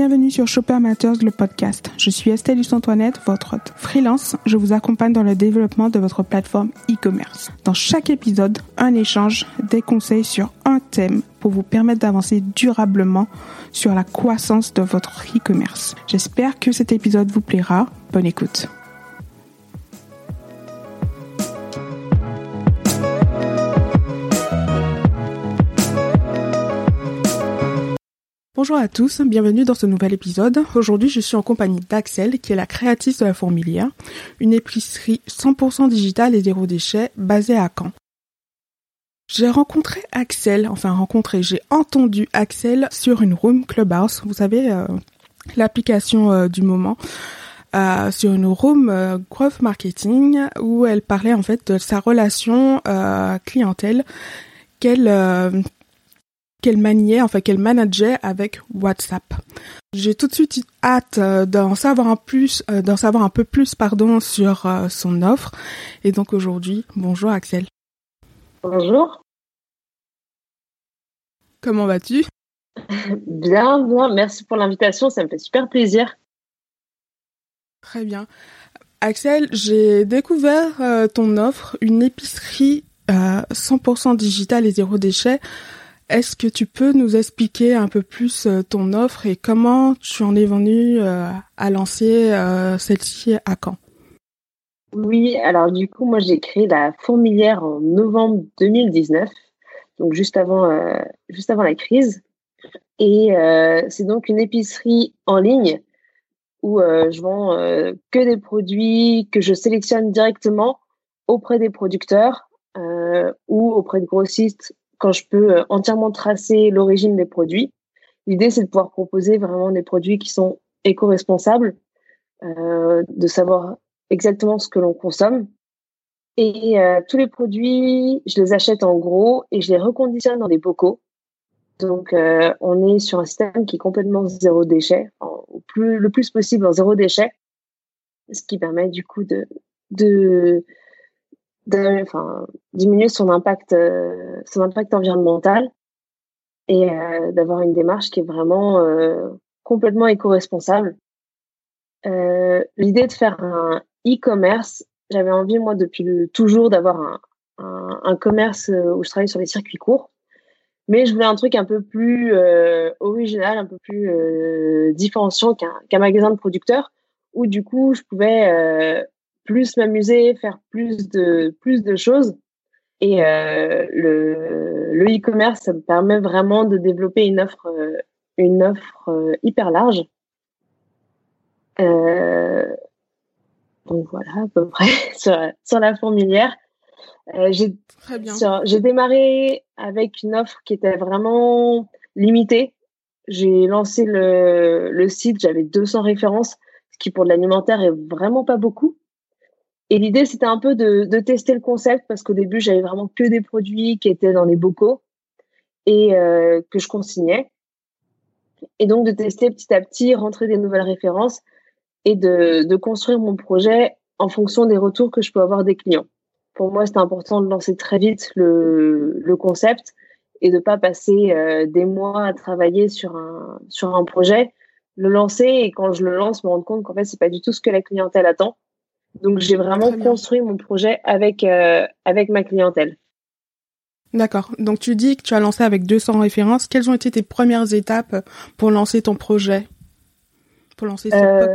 Bienvenue sur Shopper Matters, le podcast. Je suis Estelle Antoinette, votre hôte. Freelance, je vous accompagne dans le développement de votre plateforme e-commerce. Dans chaque épisode, un échange, des conseils sur un thème pour vous permettre d'avancer durablement sur la croissance de votre e-commerce. J'espère que cet épisode vous plaira. Bonne écoute. Bonjour à tous, bienvenue dans ce nouvel épisode. Aujourd'hui, je suis en compagnie d'Axel, qui est la créatrice de la Fourmilière, une épicerie 100% digitale et zéro déchet basée à Caen. J'ai rencontré Axel, enfin rencontré, j'ai entendu Axel sur une room Clubhouse, vous savez, euh, l'application euh, du moment, euh, sur une room growth marketing où elle parlait en fait de sa relation clientèle qu'elle qu'elle maniait, enfin qu'elle manageait avec WhatsApp. J'ai tout de suite hâte euh, d'en savoir un plus, euh, d'en savoir un peu plus, pardon, sur euh, son offre. Et donc aujourd'hui, bonjour Axel. Bonjour. Comment vas-tu? Bien, bien. Merci pour l'invitation. Ça me fait super plaisir. Très bien. Axel, j'ai découvert ton offre, une épicerie 100% digitale et zéro déchet est-ce que tu peux nous expliquer un peu plus euh, ton offre et comment tu en es venu euh, à lancer euh, celle-ci à Caen? Oui, alors du coup, moi j'ai créé la fourmilière en novembre 2019, donc juste avant, juste avant la crise. Et c'est donc une épicerie en ligne où je vends que des produits que je sélectionne directement auprès des producteurs ou auprès de grossistes quand je peux euh, entièrement tracer l'origine des produits. L'idée, c'est de pouvoir proposer vraiment des produits qui sont éco-responsables, euh, de savoir exactement ce que l'on consomme. Et euh, tous les produits, je les achète en gros et je les reconditionne dans des bocaux. Donc, on est sur un système qui est complètement zéro déchet, le plus possible en zéro déchet, ce qui permet du coup de diminuer son impact, euh, son impact environnemental et euh, d'avoir une démarche qui est vraiment euh, complètement éco-responsable. L'idée de faire un e-commerce, j'avais envie moi depuis toujours d'avoir un, un, commerce où je travaille sur les circuits courts, mais je voulais un truc un peu plus original, un peu plus différenciant qu'un magasin de producteurs, où du coup je pouvais plus m'amuser, faire plus de, plus de choses. Et euh, le e-commerce, ça me permet vraiment de développer une offre, euh, une offre euh, hyper large. donc voilà, à peu près sur, sur la fourmilière. j'ai j'ai démarré avec une offre qui était vraiment limitée. J'ai lancé le, le site, j'avais 200 références, ce qui pour de l'alimentaire est vraiment pas beaucoup. Et l'idée, c'était un peu de, tester le concept parce qu'au début, j'avais vraiment que des produits qui étaient dans les bocaux et euh, que je consignais. Et donc, de tester petit à petit, rentrer des nouvelles références et de, construire mon projet en fonction des retours que je peux avoir des clients. Pour moi, c'était important de lancer très vite le, concept et de pas passer euh, des mois à travailler sur un, sur un projet, le lancer et quand je le lance, me rendre compte qu'en fait, c'est pas du tout ce que la clientèle attend donc j'ai vraiment construit mon projet avec euh, avec ma clientèle. D'accord. Donc tu dis que tu as lancé avec 200 références. Quelles ont été tes premières étapes pour lancer ton projet? Pour lancer ce euh,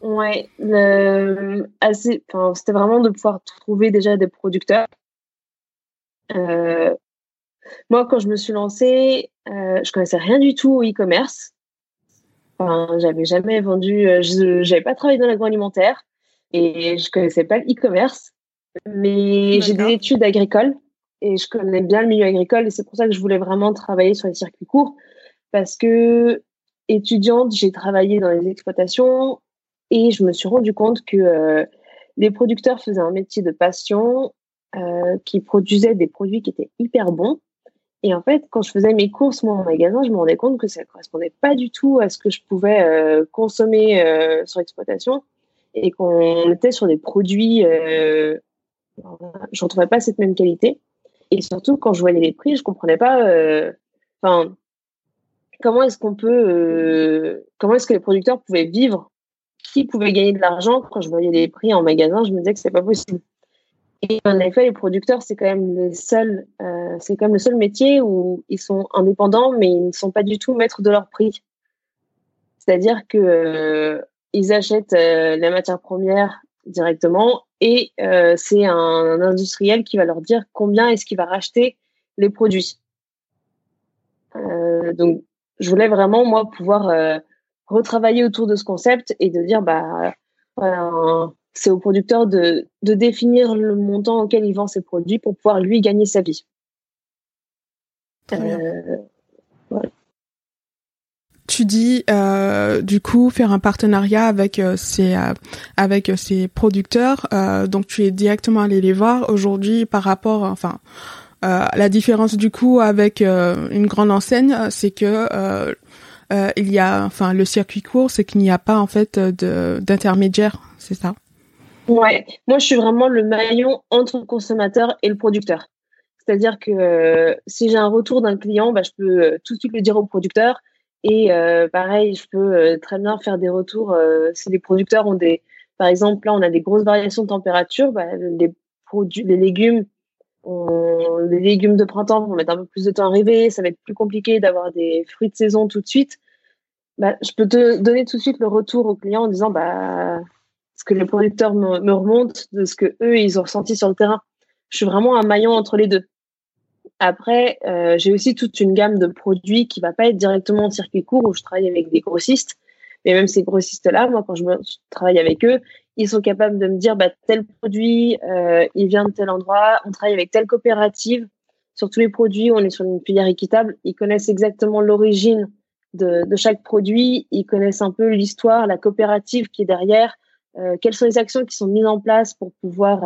Ouais, assez enfin c'était vraiment de pouvoir trouver déjà des producteurs. Euh, moi quand je me suis lancée, euh, je connaissais rien du tout au e-commerce. Enfin, j'avais jamais vendu, euh, je j'avais pas travaillé dans l'agroalimentaire et je connaissais pas le e-commerce, mais j'ai des études agricoles et je connais bien le milieu agricole et c'est pour ça que je voulais vraiment travailler sur les circuits courts parce que étudiante, j'ai travaillé dans les exploitations et je me suis rendu compte que euh, les producteurs faisaient un métier de passion, euh, qui produisaient des produits qui étaient hyper bons. Et en fait, quand je faisais mes courses moi en magasin, je me rendais compte que ça ne correspondait pas du tout à ce que je pouvais euh, consommer sur l'exploitation et qu'on était sur des produits, euh, je retrouvais pas cette même qualité. Et surtout, quand je voyais les prix, je comprenais pas. Euh, comment est-ce qu'on peut, comment est-ce que les producteurs pouvaient vivre, qui pouvait gagner de l'argent? Quand je voyais les prix en magasin, je me disais que c'est pas possible. Et en effet, les producteurs, c'est quand même le seul, c'est quand même le seul métier où ils sont indépendants, mais ils ne sont pas du tout maîtres de leur prix. C'est-à-dire que ils achètent la matière première directement et euh, c'est un, industriel qui va leur dire combien est-ce qu'il va racheter les produits. Euh, donc, je voulais vraiment moi pouvoir euh, retravailler autour de ce concept et de dire bah c'est au producteur de, de définir le montant auquel il vend ses produits pour pouvoir lui gagner sa vie. Tu dis euh, du coup faire un partenariat avec euh, ces euh, avec ces producteurs donc tu es directement allé les voir. Aujourd'hui par rapport enfin la différence du coup avec une grande enseigne c'est que il y a enfin le circuit court c'est qu'il n'y a pas en fait d'intermédiaire c'est ça? Ouais. Moi je suis vraiment le maillon entre le consommateur et le producteur. C'est-à-dire que si j'ai un retour d'un client bah, je peux tout de suite le dire au producteur et euh, pareil, je peux euh, très bien faire des retours euh, si les producteurs ont des, par exemple, là on a des grosses variations de température, bah, les produits, les légumes, les légumes de printemps vont mettre un peu plus de temps à arriver, ça va être plus compliqué d'avoir des fruits de saison tout de suite. Bah, je peux te donner tout de suite le retour aux clients en disant bah ce que les producteurs me, me remontent de ce que eux ils ont ressenti sur le terrain. Je suis vraiment un maillon entre les deux. Après, euh, j'ai aussi toute une gamme de produits qui va pas être directement en circuit court où je travaille avec des grossistes. Mais même ces grossistes-là, moi, quand je, travaille avec eux, ils sont capables de me dire, bah, tel produit, euh, il vient de tel endroit, on travaille avec telle coopérative. Sur tous les produits, on est sur une filière équitable. Ils connaissent exactement l'origine de, chaque produit. Ils connaissent un peu l'histoire, la coopérative qui est derrière. Euh, quelles sont les actions qui sont mises en place pour pouvoir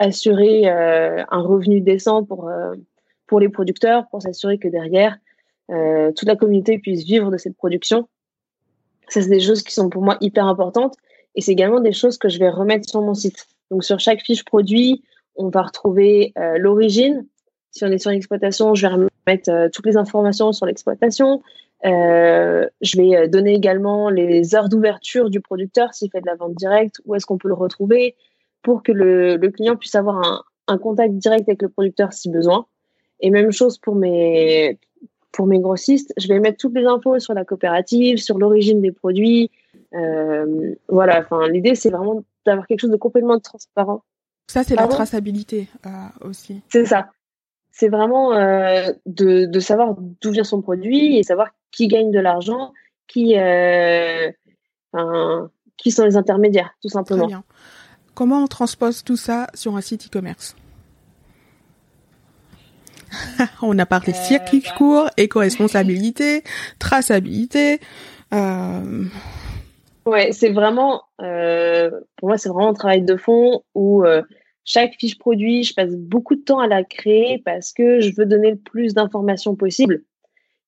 assurer un revenu décent pour pour les producteurs, pour s'assurer que derrière, euh, toute la communauté puisse vivre de cette production. Ça, c'est des choses qui sont pour moi hyper importantes. Et c'est également des choses que je vais remettre sur mon site. Donc, sur chaque fiche produit, on va retrouver euh, l'origine. Si on est sur l'exploitation, je vais remettre euh, toutes les informations sur l'exploitation. Je vais donner également les heures d'ouverture du producteur s'il fait de la vente directe, où est-ce qu'on peut le retrouver, pour que le, client puisse avoir un, contact direct avec le producteur si besoin. Et même chose pour mes, pour mes grossistes, je vais mettre toutes les infos sur la coopérative, sur l'origine des produits. Euh, voilà, enfin, l'idée, c'est vraiment d'avoir quelque chose de complètement transparent. Ça, c'est la traçabilité euh, aussi. C'est ça. C'est vraiment euh, de, de savoir d'où vient son produit et savoir qui gagne de l'argent, qui, enfin, qui sont les intermédiaires, tout simplement. Très bien. Comment on transpose tout ça sur un site e-commerce? on a parlé euh, circuit court, éco-responsabilité, traçabilité. Euh... Ouais, c'est vraiment, euh, pour moi, c'est vraiment un travail de fond où euh, chaque fiche produit, je passe beaucoup de temps à la créer parce que je veux donner le plus d'informations possible.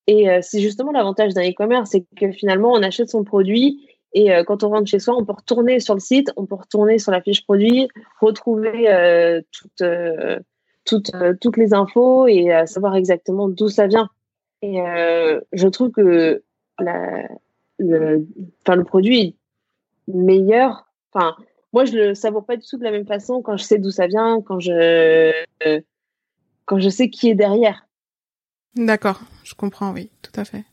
Et c'est justement l'avantage d'un e-commerce, c'est que finalement, on achète son produit et quand on rentre chez soi, on peut retourner sur le site, on peut retourner sur la fiche produit, retrouver toute toutes, euh, toutes les infos et à savoir exactement d'où ça vient. Et euh, je trouve que la, le, le produit est meilleur. Enfin, moi, je le savoure pas du tout de la même façon quand je sais d'où ça vient, quand je, quand je sais qui est derrière. D'accord, je comprends, oui, tout à fait.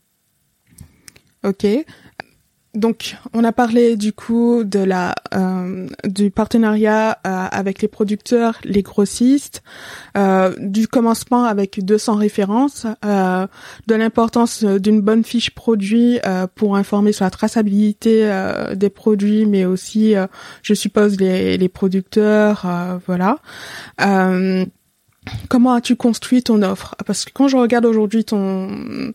Ok. Donc, on a parlé du coup de la euh, du partenariat euh, avec les producteurs, les grossistes, euh, du commencement avec 200 références, de l'importance d'une bonne fiche produit pour informer sur la traçabilité des produits, mais aussi, je suppose, les, les producteurs, voilà. Comment as-tu construit ton offre? Parce que quand je regarde aujourd'hui ton,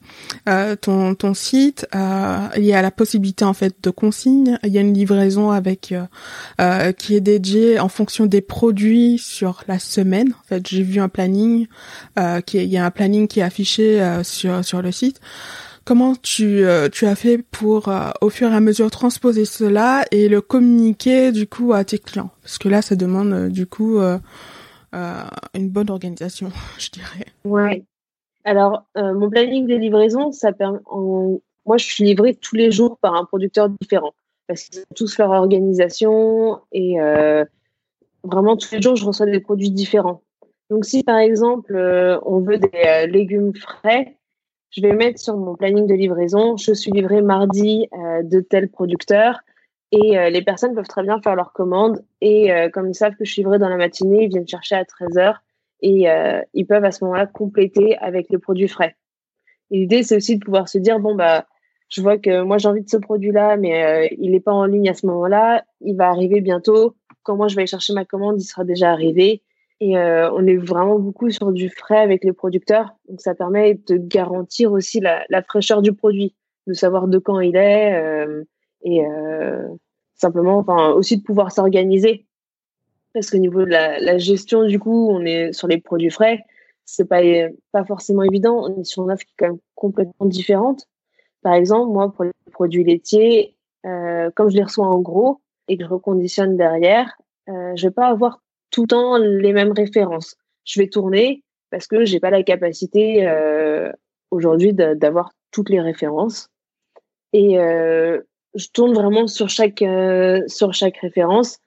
euh, ton ton site, euh, il y a la possibilité en fait de consigne. Il y a une livraison avec euh, euh qui est dédiée en fonction des produits sur la semaine. En fait, j'ai vu un planning euh, qui il y a un planning qui est affiché euh, sur sur le site. Comment tu tu as fait pour au fur et à mesure transposer cela et le communiquer du coup à tes clients? Parce que là, ça demande du coup une bonne organisation, je dirais. Ouais. Alors, mon planning de livraison, ça permet. Moi, je suis livrée tous les jours par un producteur différent parce qu'ils ont tous leur organisation et vraiment tous les jours, je reçois des produits différents. Donc, si par exemple, on veut des légumes frais, je vais mettre sur mon planning de livraison, je suis livrée mardi euh, de tel producteur et euh, les personnes peuvent très bien faire leur commande et euh, comme ils savent que je suis livrée dans la matinée, ils viennent chercher à 13h et ils peuvent à ce moment-là compléter avec les produits frais. l'idée, c'est aussi de pouvoir se dire, bon, bah, je vois que moi j'ai envie de ce produit-là, mais il n'est pas en ligne à ce moment-là, il va arriver bientôt. Quand moi je vais aller chercher ma commande, il sera déjà arrivé. Et euh, on est vraiment beaucoup sur du frais avec les producteurs. Donc ça permet de garantir aussi la, la fraîcheur du produit, de savoir de quand il est euh, et euh, simplement, enfin aussi de pouvoir s'organiser. Parce qu'au niveau de la, gestion, du coup, on est sur les produits frais. C'est pas pas forcément évident. On est sur une offre qui est quand même complètement différente. Par exemple, moi, pour les produits laitiers, euh, comme je les reçois en gros et que je reconditionne derrière, euh, je vais pas avoir tout le temps les mêmes références. Je vais tourner parce que j'ai pas la capacité euh, aujourd'hui d'avoir toutes les références. Et euh, je tourne vraiment sur chaque euh, sur chaque référence.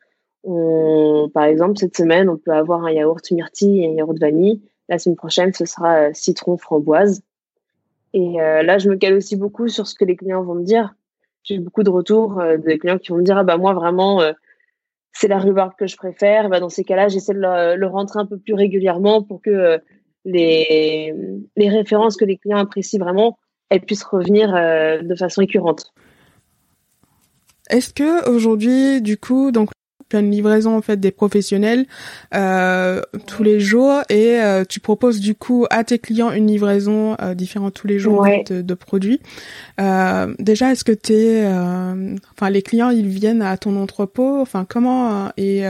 Par exemple, cette semaine, on peut avoir un yaourt myrtille et un yaourt vanille. La semaine prochaine, ce sera euh, citron framboise. Et euh, là, je me cale aussi beaucoup sur ce que les clients vont me dire. J'ai beaucoup de retours euh, des clients qui vont me dire ah bah moi vraiment c'est la rhubarbe que je préfère. Bah, dans ces cas-là, j'essaie de le, rentrer un peu plus régulièrement pour que les, les références que les clients apprécient vraiment, elles puissent revenir de façon récurrente. Est-ce que aujourd'hui, du coup, donc une livraison en fait des professionnels euh, tous les jours et euh, tu proposes du coup à tes clients une livraison euh, différente tous les jours de, produits. Euh, déjà, est-ce que t'es, enfin les clients ils viennent à ton entrepôt, enfin comment est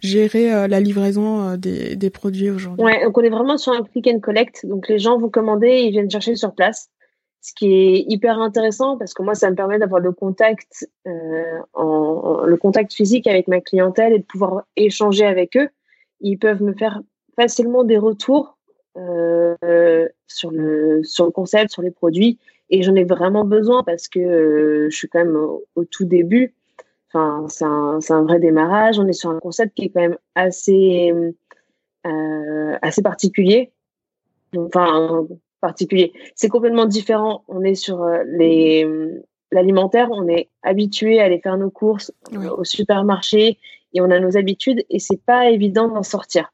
gérer la livraison des, des produits aujourd'hui? Ouais, donc on est vraiment sur un click and collect, donc les gens vont commander, ils viennent chercher sur place ce qui est hyper intéressant parce que moi, ça me permet d'avoir le contact, euh, le contact physique avec ma clientèle et de pouvoir échanger avec eux. Ils peuvent me faire facilement des retours euh, sur le concept, sur les produits, et j'en ai vraiment besoin parce que euh, je suis quand même au, tout début. Enfin, c'est un, un vrai démarrage. On est sur un concept qui est quand même assez assez particulier. Enfin, particulier. C'est complètement différent. On est sur euh, les l'alimentaire, on est habitué à aller faire nos courses euh, au supermarché et on a nos habitudes et c'est pas évident d'en sortir.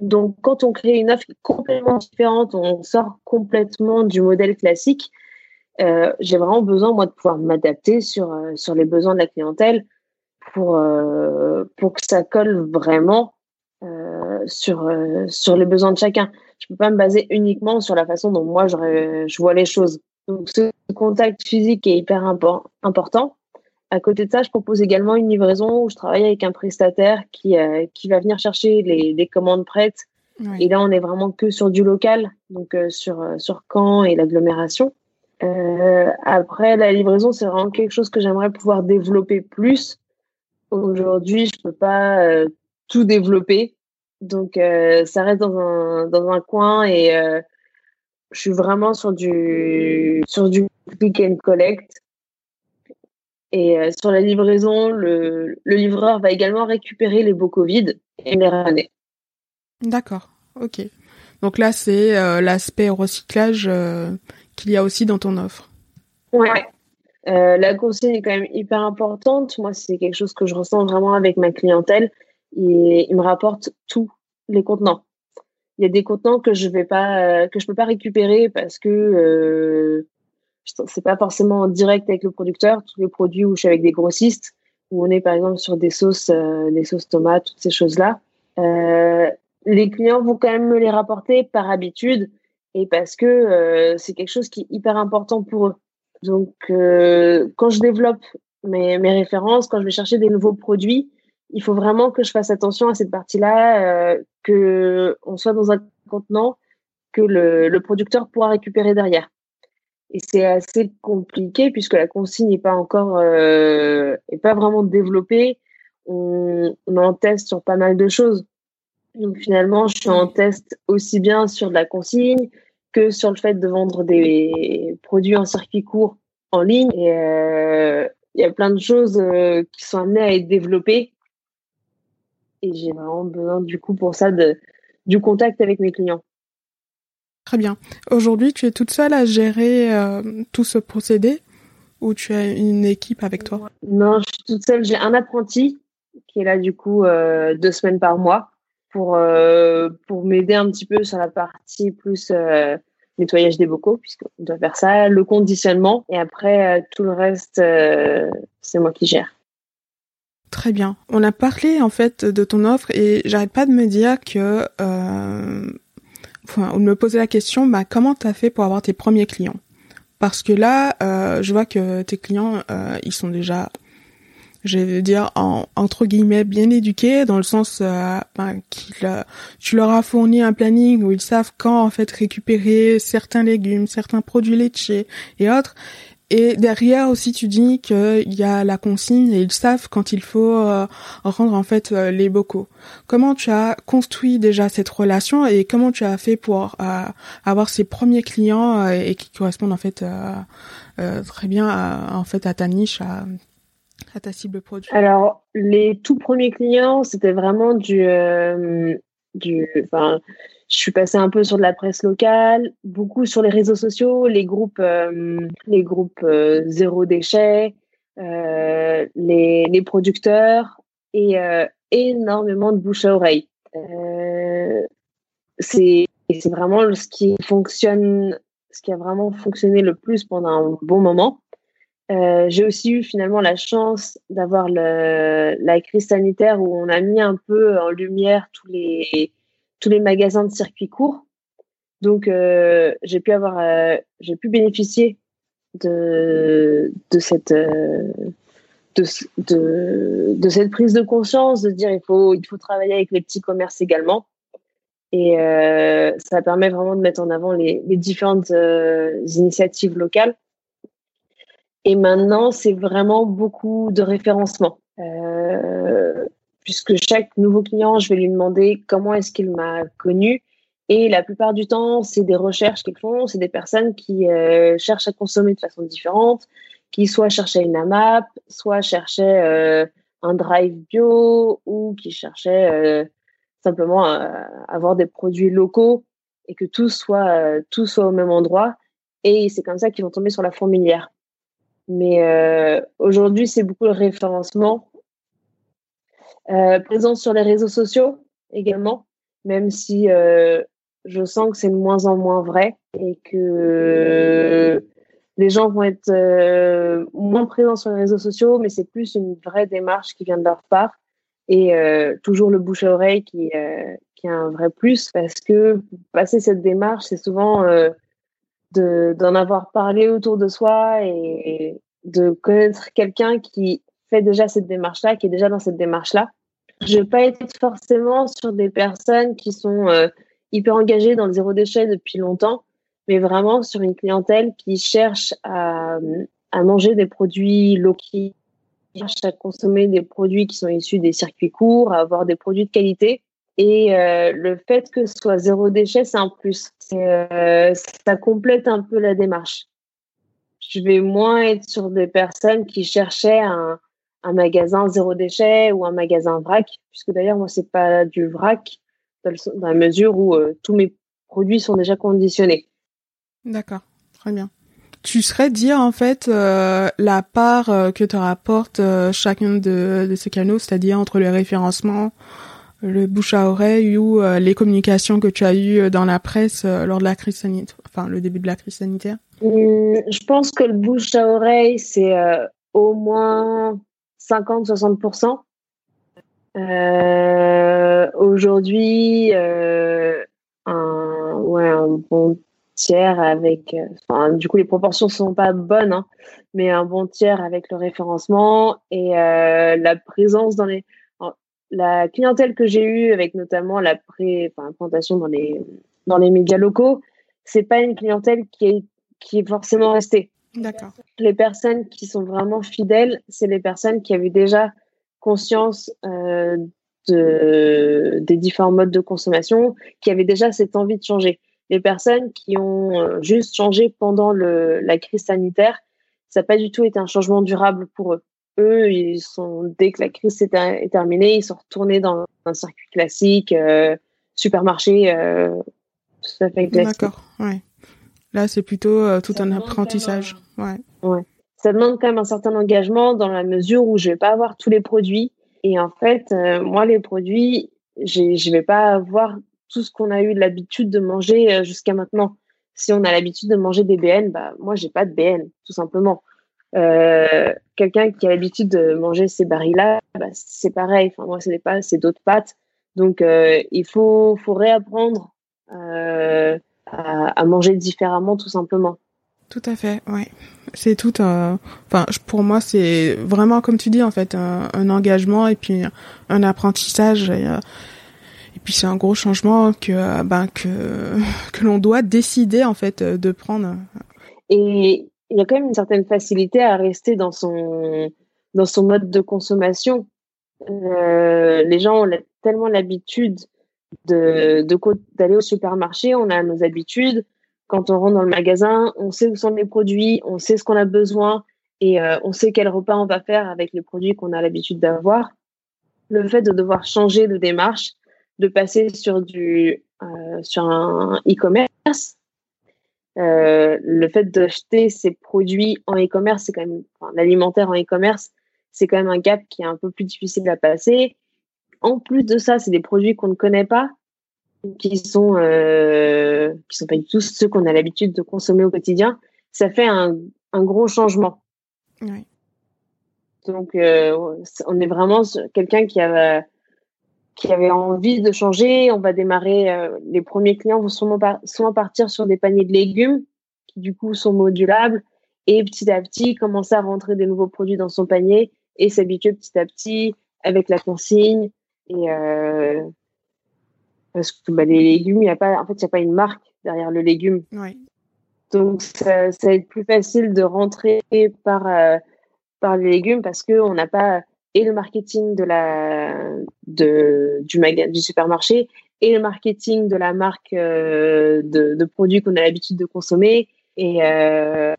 Donc quand on crée une offre complètement différente, on sort complètement du modèle classique. Euh, j'ai vraiment besoin moi de pouvoir m'adapter sur sur les besoins de la clientèle pour pour que ça colle vraiment sur sur les besoins de chacun je peux pas me baser uniquement sur la façon dont moi je, je vois les choses. Donc ce contact physique est hyper important. À côté de ça, je propose également une livraison où je travaille avec un prestataire qui, euh, qui va venir chercher les, les commandes prêtes. Et là, on est vraiment que sur du local, donc euh, sur, euh, sur Caen et l'agglomération. après, la livraison, c'est vraiment quelque chose que j'aimerais pouvoir développer plus. Aujourd'hui, je peux pas tout développer. Donc, euh, ça reste dans un, dans un coin et euh, je suis vraiment sur du, sur du click and collect. Et euh, sur la livraison, le, le, livreur va également récupérer les bocaux vides et les ramener. D'accord, ok. Donc là, c'est l'aspect recyclage qu'il y a aussi dans ton offre. Ouais. la consigne est quand même hyper importante. Moi, c'est quelque chose que je ressens vraiment avec ma clientèle et il me rapporte tous les contenants. Il y a des contenants que je vais pas, euh, que je peux pas récupérer parce que euh, c'est pas forcément en direct avec le producteur. Tous les produits où je suis avec des grossistes, où on est par exemple sur des sauces, euh, sauces tomates, toutes ces choses-là, euh, les clients vont quand même me les rapporter par habitude et parce que c'est quelque chose qui est hyper important pour eux. Donc, quand je développe mes, mes références, quand je vais chercher des nouveaux produits, il faut vraiment que je fasse attention à cette partie-là, euh, que on soit dans un contenant que le, le producteur pourra récupérer derrière. Et c'est assez compliqué puisque la consigne n'est pas encore, euh, est pas vraiment développée. On, on en teste sur pas mal de choses. Donc finalement, je suis en test aussi bien sur de la consigne que sur le fait de vendre des produits en circuit court en ligne. Et il y a plein de choses qui sont amenées à être développées. Et j'ai vraiment besoin du coup pour ça de, du contact avec mes clients. Très bien. Aujourd'hui, tu es toute seule à gérer euh, tout ce procédé ou tu as une équipe avec toi? Non, je suis toute seule. J'ai un apprenti qui est là du coup euh, deux semaines par mois pour euh, pour m'aider un petit peu sur la partie plus nettoyage des bocaux puisqu'on doit faire ça, le conditionnement et après tout le reste c'est moi qui gère. Très bien. On a parlé en fait de ton offre et j'arrête pas de me dire que enfin, on me posait la question, bah, comment t'as fait pour avoir tes premiers clients? Parce que là, euh, je vois que tes clients, euh, ils sont déjà, je vais dire, en, entre guillemets, bien éduqués, dans le sens euh, ben, qu'il, tu leur as fourni un planning où ils savent quand en fait récupérer certains légumes, certains produits laitiers et autres. Et derrière aussi, tu dis qu'il y a la consigne et ils savent quand il faut euh, rendre en fait euh, les bocaux. Comment tu as construit déjà cette relation et comment tu as fait pour euh, avoir ces premiers clients et qui correspondent en fait très bien à, en fait à ta niche, à, ta cible produit? Alors les tout premiers clients, c'était vraiment du du, enfin je suis passée un peu sur de la presse locale, beaucoup sur les réseaux sociaux, les groupes, euh, les groupes euh, zéro déchet, euh, les, les, producteurs et énormément de bouche à oreille. c'est vraiment ce qui fonctionne, ce qui a vraiment fonctionné le plus pendant un bon moment. J'ai aussi eu finalement la chance d'avoir la crise sanitaire où on a mis un peu en lumière tous les tous les magasins de circuit court. Donc, euh, j'ai pu avoir, euh, j'ai pu bénéficier de, de cette, euh, de, de, cette prise de conscience, de dire il faut, il faut travailler avec les petits commerces également. Et ça permet vraiment de mettre en avant les, les différentes initiatives locales. Et maintenant, c'est vraiment beaucoup de référencement. Euh, puisque chaque nouveau client, je vais lui demander comment est-ce qu'il m'a connu. Et la plupart du temps, c'est des recherches qu'ils font, c'est des personnes qui euh, cherchent à consommer de façon différente, qui soit cherchaient une AMAP, soit cherchaient euh, un drive bio ou qui cherchaient euh, simplement à avoir des produits locaux et que tout soit, tout soit au même endroit. Et c'est comme ça qu'ils vont tomber sur la fourmilière. Mais aujourd'hui, c'est beaucoup le référencement euh, présence sur les réseaux sociaux également, même si euh, je sens que c'est de moins en moins vrai et que les gens vont être euh, moins présents sur les réseaux sociaux, mais c'est plus une vraie démarche qui vient de leur part et toujours le bouche à oreille qui, qui a un vrai plus parce que passer cette démarche, c'est souvent d'en avoir parlé autour de soi et de connaître quelqu'un qui fait déjà cette démarche-là, qui est déjà dans cette démarche-là je vais pas être forcément sur des personnes qui sont euh, hyper engagées dans le zéro déchet depuis longtemps, mais vraiment sur une clientèle qui cherche à, à manger des produits locaux, qui cherche à consommer des produits qui sont issus des circuits courts, à avoir des produits de qualité. Et euh, le fait que ce soit zéro déchet, c'est un plus. Euh, ça complète un peu la démarche. Je vais moins être sur des personnes qui cherchaient un, un magasin zéro déchet ou un magasin vrac, puisque d'ailleurs moi c'est pas du vrac dans, la mesure où euh, tous mes produits sont déjà conditionnés. D'accord, très bien. Tu serais dire en fait euh, la part euh, que te rapporte chacun de, de, ces canaux, c'est-à-dire entre le référencement, le bouche à oreille ou les communications que tu as eues dans la presse lors de la crise sanitaire, enfin le début de la crise sanitaire? Hum, je pense que le bouche à oreille c'est au moins 50-60%. Euh, aujourd'hui, euh, un, bon tiers avec, du coup, les proportions sont pas bonnes, hein, mais un bon tiers avec le référencement et euh, la présence dans les, la clientèle que j'ai eue avec notamment la pré, enfin, dans les, dans médias locaux, c'est pas une clientèle qui est forcément restée. D'accord. Les personnes qui sont vraiment fidèles, c'est les personnes qui avaient déjà conscience euh, de, des différents modes de consommation, qui avaient déjà cette envie de changer. les personnes qui ont juste changé pendant le, la crise sanitaire, ça n'a pas du tout été un changement durable pour eux. Eux, ils sont, dès que la crise est, terminée, ils sont retournés dans un circuit classique, supermarché, tout à fait classique. D'accord, ouais. Là, c'est plutôt tout un apprentissage. Ouais. ouais ça demande quand même un certain engagement dans la mesure où je vais pas avoir tous les produits. Et en fait, euh, moi, les produits, je vais pas avoir tout ce qu'on a eu l'habitude de manger euh, jusqu'à maintenant. Si on a l'habitude de manger des BN, bah moi, j'ai pas de BN, tout simplement. Euh, Quelqu'un qui a l'habitude de manger ces barils-là, bah, c'est pareil. Enfin, moi, c'est pas, c'est d'autres pâtes. Donc, euh, il faut, faut réapprendre à, manger différemment, tout simplement. Tout à fait, ouais. C'est tout. Enfin, pour moi, c'est vraiment comme tu dis en fait un, engagement et puis un apprentissage. Et, euh, et puis c'est un gros changement que ben que que l'on doit décider en fait de prendre. Et il y a quand même une certaine facilité à rester dans son dans son mode de consommation. Euh, les gens ont tellement l'habitude de d'aller au supermarché, on a nos habitudes quand on rentre dans le magasin, on sait où sont les produits, on sait ce qu'on a besoin et euh, on sait quel repas on va faire avec les produits qu'on a l'habitude d'avoir. Le fait de devoir changer de démarche, de passer sur du euh, sur un e-commerce, euh, le fait d'acheter ces produits en e-commerce, c'est quand même l'alimentaire en e-commerce, c'est quand même un gap qui est un peu plus difficile à passer. En plus de ça, c'est des produits qu'on ne connaît pas, qui sont euh, qui sont pas du tout ceux qu'on a l'habitude de consommer au quotidien, ça fait un, un gros changement. Oui. Donc euh, on est vraiment quelqu'un qui avait qui avait envie de changer. On va démarrer. Euh, les premiers clients vont sûrement, souvent partir sur des paniers de légumes qui du coup sont modulables et petit à petit commencer à rentrer des nouveaux produits dans son panier et s'habituer petit à petit avec la consigne et euh, parce que bah, les légumes, il y a pas, en fait, il n'y a pas une marque derrière le légume. Donc, ça, ça va être plus facile de rentrer par, euh, par les légumes parce qu'on n'a pas et le marketing de la, de, du, du supermarché et le marketing de la marque euh, de, de, produits qu'on a l'habitude de consommer. Et euh,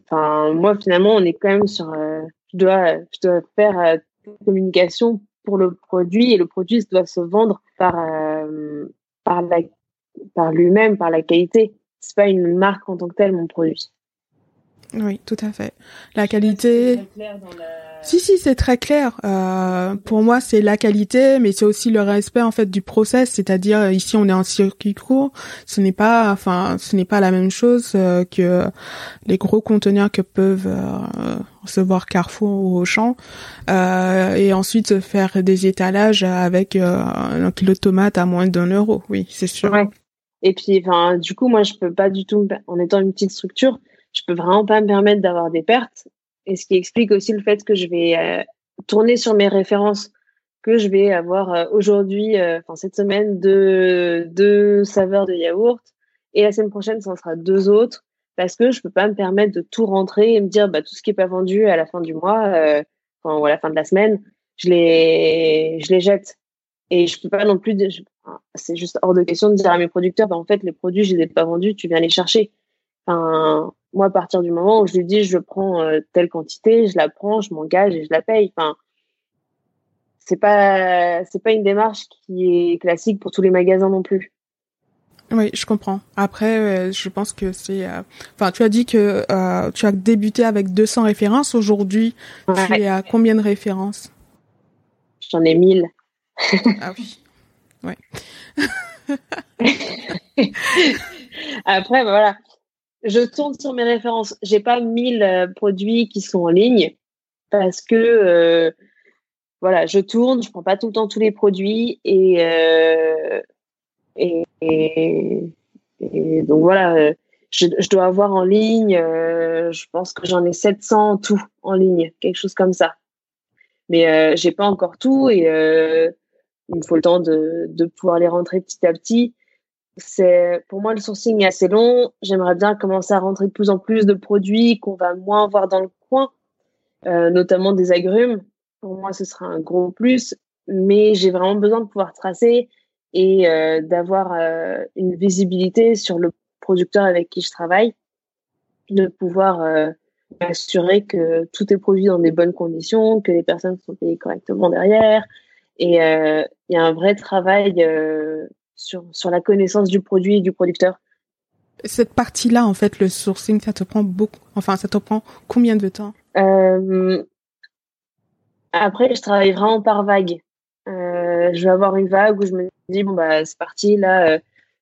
moi, finalement, on est quand même sur. je, dois, je dois faire communication pour le produit et le produit doit se vendre par euh, par lui-même, par la qualité. C'est pas une marque en tant que telle mon produit. Oui, tout à fait. La qualité. Si si, c'est très clair. Euh, pour moi, c'est la qualité, mais c'est aussi le respect en fait du process. C'est-à-dire ici, on est en circuit court. Ce n'est pas, enfin, ce n'est pas la même chose euh, que les gros conteneurs que peuvent euh, recevoir Carrefour ou Auchan, euh, et ensuite faire des étalages avec euh, un kilo de tomates à moins d'un euro. Oui, c'est sûr. Ouais. Et puis, enfin, du coup, moi, je peux pas du tout, en étant une petite structure, je peux vraiment pas me permettre d'avoir des pertes. Et ce qui explique aussi le fait que je vais euh, tourner sur mes références, que je vais avoir euh, aujourd'hui, euh, enfin cette semaine, deux, deux saveurs de yaourt, et la semaine prochaine, ça en sera deux autres, parce que je peux pas me permettre de tout rentrer et me dire, bah, tout ce qui est pas vendu à la fin du mois, enfin, ou à la fin de la semaine, je les, je les jette. Et je peux pas non plus, c'est juste hors de question de dire à mes producteurs, bah, en fait, les produits, je les ai pas vendus, tu viens les chercher. Enfin, moi, à partir du moment où je lui dis je prends euh, telle quantité, je la prends, je m'engage et je la paye. Enfin, c'est pas c'est pas une démarche qui est classique pour tous les magasins non plus. Oui, je comprends. Après, euh, je pense que c'est. Euh, enfin, tu as dit que tu as débuté avec 200 références. Aujourd'hui, tu es à combien de références? J'en ai 1000. ah oui. Ouais. Après, voilà je tourne sur mes références. J'ai pas 1000 euh, produits qui sont en ligne parce que euh, voilà, je tourne, je prends pas tout le temps tous les produits et euh, et, et, donc voilà, je, dois avoir en ligne, je pense que j'en ai 700 tout en ligne, quelque chose comme ça. Mais j'ai pas encore tout et il me faut le temps de, de pouvoir les rentrer petit à petit c'est pour moi le sourcing est assez long. J'aimerais bien commencer à rentrer de plus en plus de produits qu'on va moins voir dans le coin, euh, notamment des agrumes. Pour moi, ce sera un gros plus, mais j'ai vraiment besoin de pouvoir tracer et d'avoir une visibilité sur le producteur avec qui je travaille, de pouvoir m'assurer que tout est produit dans des bonnes conditions, que les personnes sont payées correctement derrière. Et il y a un vrai travail sur, sur la connaissance du produit et du producteur. Cette partie-là, en fait, le sourcing, ça te prend beaucoup. Enfin, ça te prend combien de temps? Euh, Après, je travaille vraiment par vague. Euh, je vais avoir une vague où je me dis bon bah c'est parti là. Euh,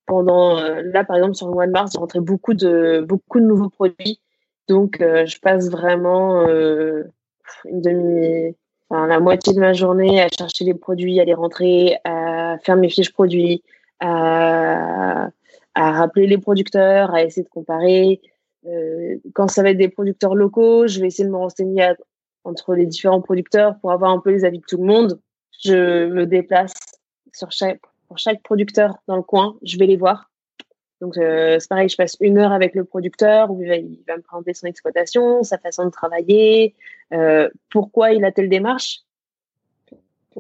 pendant là, par exemple, sur le mois de mars, j'ai rentré beaucoup de beaucoup de nouveaux produits. Donc, je passe vraiment une demi, enfin, la moitié de ma journée à chercher les produits, à les rentrer, à faire mes fiches produits, à, à rappeler les producteurs, à essayer de comparer. Euh, quand ça va être des producteurs locaux, je vais essayer de me renseigner entre les différents producteurs pour avoir un peu les avis de tout le monde. Je me déplace sur chaque, pour chaque producteur dans le coin, je vais les voir. Donc euh, c'est pareil, je passe une heure avec le producteur où il va, il va me présenter son exploitation, sa façon de travailler, euh, pourquoi il a telle démarche.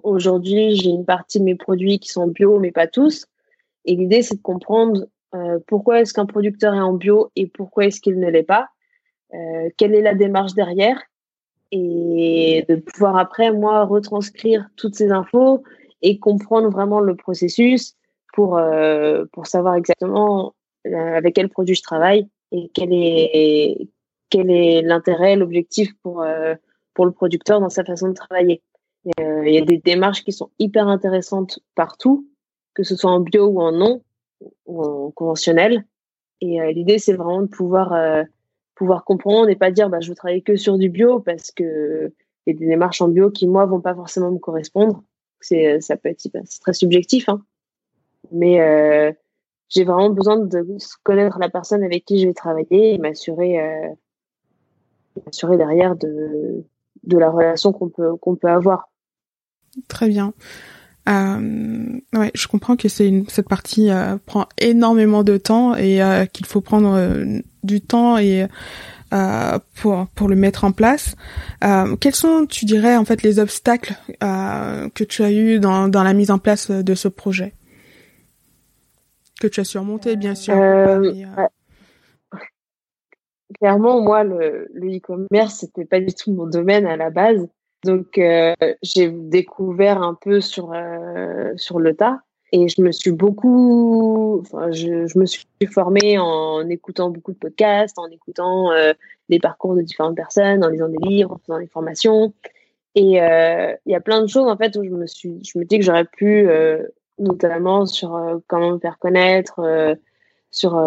Aujourd'hui, j'ai une partie de mes produits qui sont bio, mais pas tous. Et l'idée, c'est de comprendre euh, pourquoi est-ce qu'un producteur est en bio et pourquoi est-ce qu'il ne l'est pas, euh, quelle est la démarche derrière, et de pouvoir après, moi, retranscrire toutes ces infos et comprendre vraiment le processus pour, euh, pour savoir exactement avec quel produit je travaille et quel est, quel est l'intérêt, l'objectif pour, pour le producteur dans sa façon de travailler. Il y a des démarches qui sont hyper intéressantes partout, que ce soit en bio ou en non, ou en conventionnel. Et euh, l'idée, c'est vraiment de pouvoir, euh, pouvoir comprendre et pas dire bah, je veux travailler que sur du bio parce que il y a des démarches en bio qui, moi, vont pas forcément me correspondre. C'est, euh, ça peut être très subjectif. Hein. Mais j'ai vraiment besoin de connaître la personne avec qui je vais travailler et m'assurer, m'assurer derrière de, de la relation qu'on peut, qu'on peut avoir. Très bien. Euh, ouais, je comprends que c'est une cette partie euh, prend énormément de temps et euh, qu'il faut prendre euh, du temps et euh, pour pour le mettre en place. quels sont, tu dirais, en fait, les obstacles que tu as eu dans dans la mise en place de ce projet? Que tu as surmonté, bien sûr. Clairement, moi, le e-commerce, c'était pas du tout mon domaine à la base. Donc, euh, j'ai découvert un peu sur, euh, sur le tas et je me suis beaucoup, enfin, je, je, me suis formée en écoutant beaucoup de podcasts, en écoutant euh, les parcours de différentes personnes, en lisant des livres, en faisant des formations. Et euh, il y a plein de choses en fait où je me suis, je me dis que j'aurais pu, euh, notamment sur comment me faire connaître, sur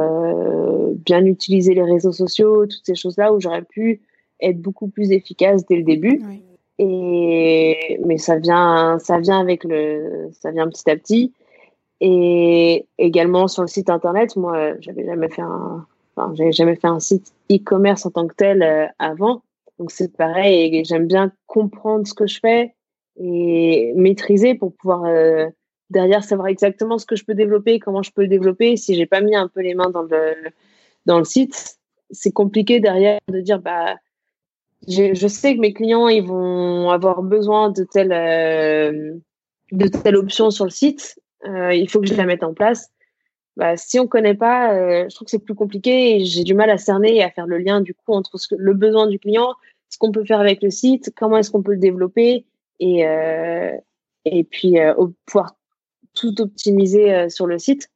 bien utiliser les réseaux sociaux, toutes ces choses-là où j'aurais pu être beaucoup plus efficace dès le début. Oui. Et mais ça vient, ça vient avec le, ça vient petit à petit. Et également sur le site internet, moi, j'avais jamais fait un, enfin, j'avais jamais fait un site e-commerce en tant que tel euh, avant. Donc c'est pareil. Et j'aime bien comprendre ce que je fais et maîtriser pour pouvoir euh, derrière savoir exactement ce que je peux développer, comment je peux le développer. Si j'ai pas mis un peu les mains dans le dans le site, c'est compliqué derrière de dire bah je, je, sais que mes clients ils vont avoir besoin de telle euh, de telle option sur le site. Euh, il faut que je la mette en place. Bah, si on connaît pas, euh, je trouve que c'est plus compliqué et j'ai du mal à cerner et à faire le lien du coup entre ce que, le besoin du client, ce qu'on peut faire avec le site, comment est-ce qu'on peut le développer et euh, et puis pouvoir tout optimiser sur le site.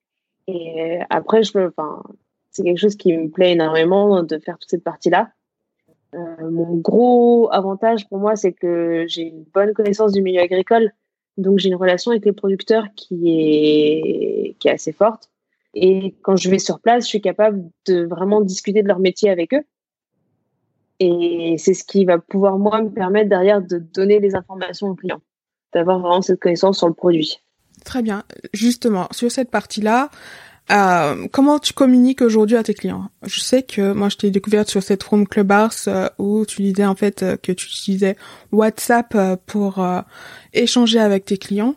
Et après, je enfin, c'est quelque chose qui me plaît énormément de faire toute cette partie là. Euh, mon gros avantage pour moi, c'est que j'ai une bonne connaissance du milieu agricole. Donc, j'ai une relation avec les producteurs qui est, qui est assez forte. Et quand je vais sur place, je suis capable de vraiment discuter de leur métier avec eux. Et c'est ce qui va pouvoir, moi, me permettre derrière de donner les informations aux clients, d'avoir vraiment cette connaissance sur le produit. Très bien. Justement, sur cette partie-là, euh, comment tu communiques aujourd'hui à tes clients? Je sais que moi je t'ai découverte sur cette room Clubhouse euh, où tu disais en fait euh, que tu utilisais WhatsApp euh, pour échanger avec tes clients.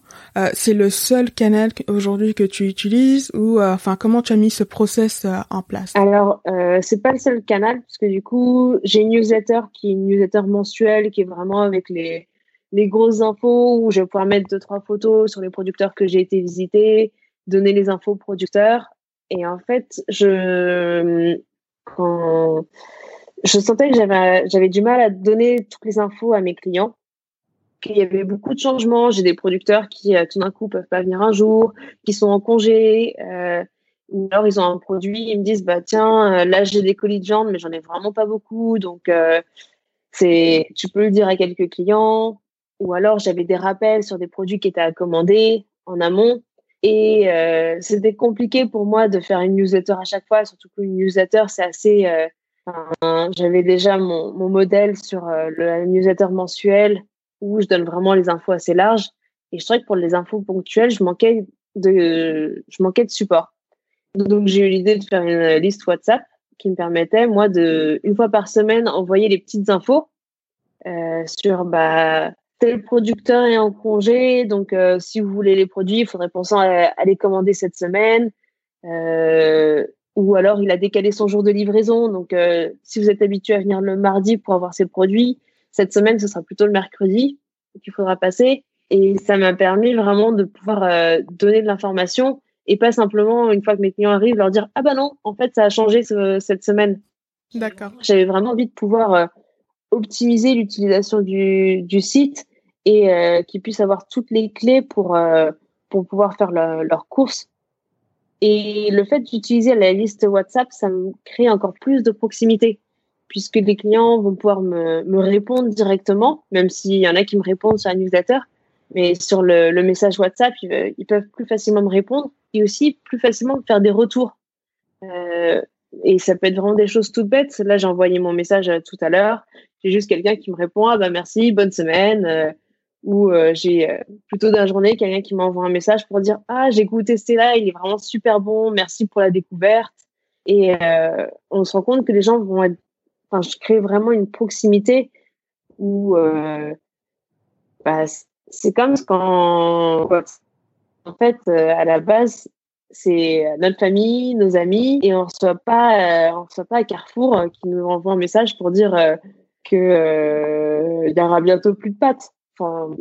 c'est le seul canal aujourd'hui que tu utilises ou enfin comment tu as mis ce process en place? Alors c'est pas le seul canal parce que du coup j'ai une newsletter qui est une newsletter mensuelle qui est vraiment avec les les grosses infos où je vais pouvoir mettre deux, trois photos sur les producteurs que j'ai été visiter, donner les infos aux producteurs. Et en fait, je, quand je sentais que j'avais, j'avais du mal à donner toutes les infos à mes clients, qu'il y avait beaucoup de changements. J'ai des producteurs qui, euh, tout d'un coup, peuvent pas venir un jour, qui sont en congé, euh, ou alors ils ont un produit, ils me disent, bah tiens, euh, là j'ai des colis de viande, mais j'en ai vraiment pas beaucoup, donc euh, c'est, tu peux le dire à quelques clients. Ou alors j'avais des rappels sur des produits qui étaient à commander en amont. Et euh, c'était compliqué pour moi de faire une newsletter à chaque fois, surtout qu'une newsletter, c'est assez... Euh, j'avais déjà mon, mon, modèle sur euh, le newsletter mensuel où je donne vraiment les infos assez larges. Et je trouvais que pour les infos ponctuelles, je manquais de, je manquais de support. Donc j'ai eu l'idée de faire une liste WhatsApp qui me permettait, moi, de, une fois par semaine, envoyer les petites infos euh, sur bah, tel producteur est en congé, donc euh, si vous voulez les produits, il faudrait penser à, à, les commander cette semaine. Euh, ou alors il a décalé son jour de livraison, donc euh, si vous êtes habitué à venir le mardi pour avoir ses produits, cette semaine ce sera plutôt le mercredi qu'il faudra passer. Et ça m'a permis vraiment de pouvoir euh, donner de l'information et pas simplement une fois que mes clients arrivent leur dire ah bah non en fait ça a changé ce, cette semaine. D'accord. J'avais vraiment envie de pouvoir euh, optimiser l'utilisation du, du site et euh, qu'ils puissent avoir toutes les clés pour euh, pour pouvoir faire leurs leur courses. Et le fait d'utiliser la liste WhatsApp, ça me crée encore plus de proximité puisque les clients vont pouvoir me, me répondre directement, même s'il y en a qui me répondent sur la newsletter. Mais sur le, le message WhatsApp, ils, ils, peuvent plus facilement me répondre et aussi plus facilement me faire des retours. Euh, et ça peut être vraiment des choses toutes bêtes. Là, j'ai envoyé mon message euh, tout à l'heure. J'ai juste quelqu'un qui me répond ah bah merci, bonne semaine. Euh, ou euh, j'ai plutôt dans la journée quelqu'un qui m'envoie un message pour dire ah j'ai goûté là, il est vraiment super bon, merci pour la découverte. Et on se rend compte que les gens vont être, enfin je crée vraiment une proximité où bah, c'est comme quand en fait à la base c'est notre famille, nos amis, et on reçoit pas, euh, on reçoit pas à Carrefour euh, qui nous envoie un message pour dire euh, que il y aura bientôt plus de pâtes. Enfin,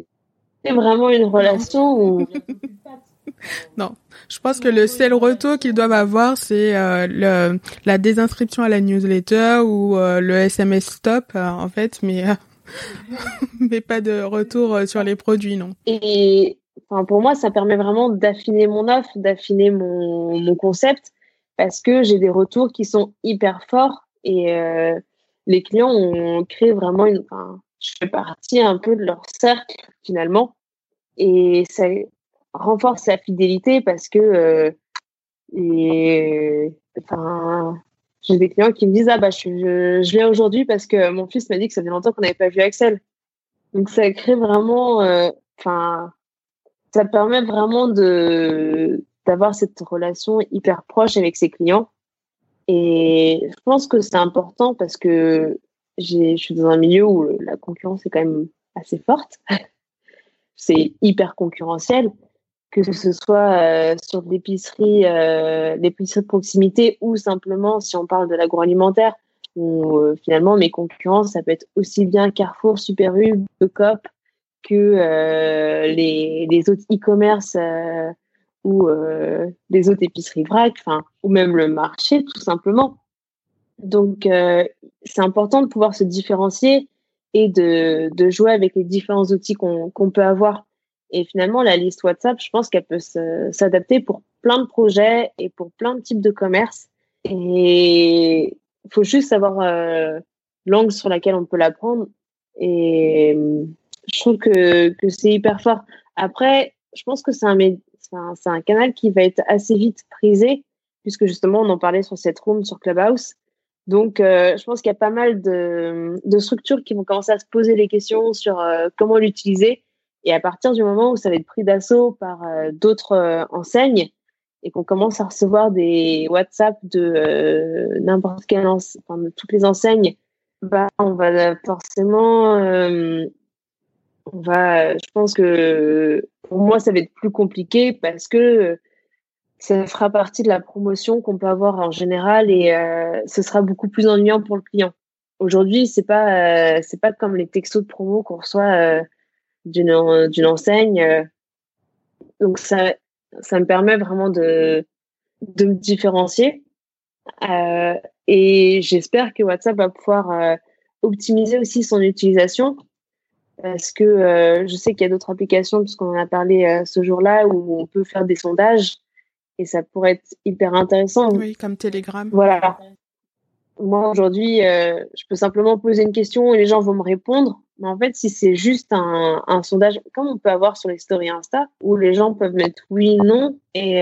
c'est vraiment une relation où non, je pense que le seul retour qu'ils doivent avoir, c'est euh, le, la désinscription à la newsletter ou euh, le SMS stop, euh, en fait, mais mais pas de retour sur les produits, non. Et enfin, pour moi, ça permet vraiment d'affiner mon offre, d'affiner mon, concept, parce que j'ai des retours qui sont hyper forts et euh, les clients ont créé vraiment une. Je fais partie un peu de leur cercle finalement, et ça renforce la fidélité parce que euh, et enfin j'ai des clients qui me disent ah bah je, je, viens aujourd'hui parce que mon fils m'a dit que ça fait longtemps qu'on n'avait pas vu Axel donc ça crée vraiment enfin ça permet vraiment d'avoir cette relation hyper proche avec ses clients. Et je pense que c'est important parce que je suis dans un milieu où la concurrence est quand même assez forte. c'est hyper concurrentiel, que ce soit euh, sur l'épicerie, euh, l'épicerie de proximité ou simplement si on parle de l'agroalimentaire, où euh, finalement mes concurrents, ça peut être aussi bien Carrefour, Super U, que euh, les, autres e-commerce euh, ou euh, les autres épiceries vrac, ou même le marché, tout simplement. Donc, c'est important de pouvoir se différencier et de, jouer avec les différents outils qu'on peut avoir. Et finalement, la liste WhatsApp, je pense qu'elle peut s'adapter pour plein de projets et pour plein de types de commerce. Et il faut juste savoir l'angle sur laquelle on peut la prendre. Et je trouve que, que c'est hyper fort. Après, je pense que c'est un, un, un, canal qui va être assez vite prisé, puisque justement, on en parlait sur cette room, sur Clubhouse. Donc, euh, je pense qu'il y a pas mal de, de, structures qui vont commencer à se poser les questions sur euh, comment l'utiliser. Et à partir du moment où ça va être pris d'assaut par euh, d'autres enseignes et qu'on commence à recevoir des WhatsApp de n'importe quelle enseigne, enfin, de toutes les enseignes, bah, on va forcément on va, je pense que pour moi, ça va être plus compliqué parce que ça fera partie de la promotion qu'on peut avoir en général et euh, ce sera beaucoup plus ennuyant pour le client. Aujourd'hui, c'est pas euh, c'est pas comme les textos de promo qu'on reçoit euh, d'une enseigne. donc ça ça me permet vraiment de de me différencier. et j'espère que WhatsApp va pouvoir optimiser aussi son utilisation parce que euh, je sais qu'il y a d'autres applications, puisqu'on en a parlé euh, ce jour-là, où on peut faire des sondages et ça pourrait être hyper intéressant. Oui, comme Telegram. Voilà. Moi, aujourd'hui, euh, je peux simplement poser une question et les gens vont me répondre. Mais en fait, si c'est juste un, un, sondage, comme on peut avoir sur les stories Insta, où les gens peuvent mettre oui, non, et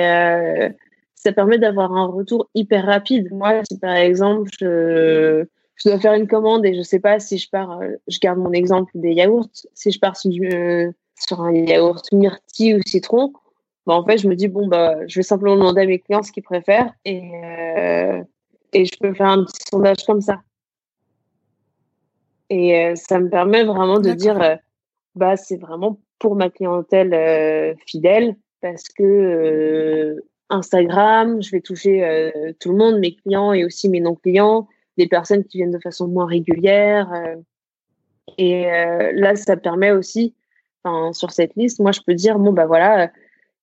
ça permet d'avoir un retour hyper rapide. Moi, si par exemple, je je dois faire une commande et je sais pas si je pars, euh, je garde mon exemple des yaourts, si je pars sur, euh, sur un yaourt myrtille ou citron, bah en fait je me dis bon bah je vais simplement demander à mes clients ce qu'ils préfèrent et euh, et je peux faire un petit sondage comme ça. Et ça me permet vraiment de dire bah c'est vraiment pour ma clientèle fidèle parce que Instagram, je vais toucher tout le monde, mes clients et aussi mes non clients des personnes qui viennent de façon moins régulière. Euh, et euh, là, ça permet aussi, sur cette liste, moi, je peux dire, bon, bah voilà,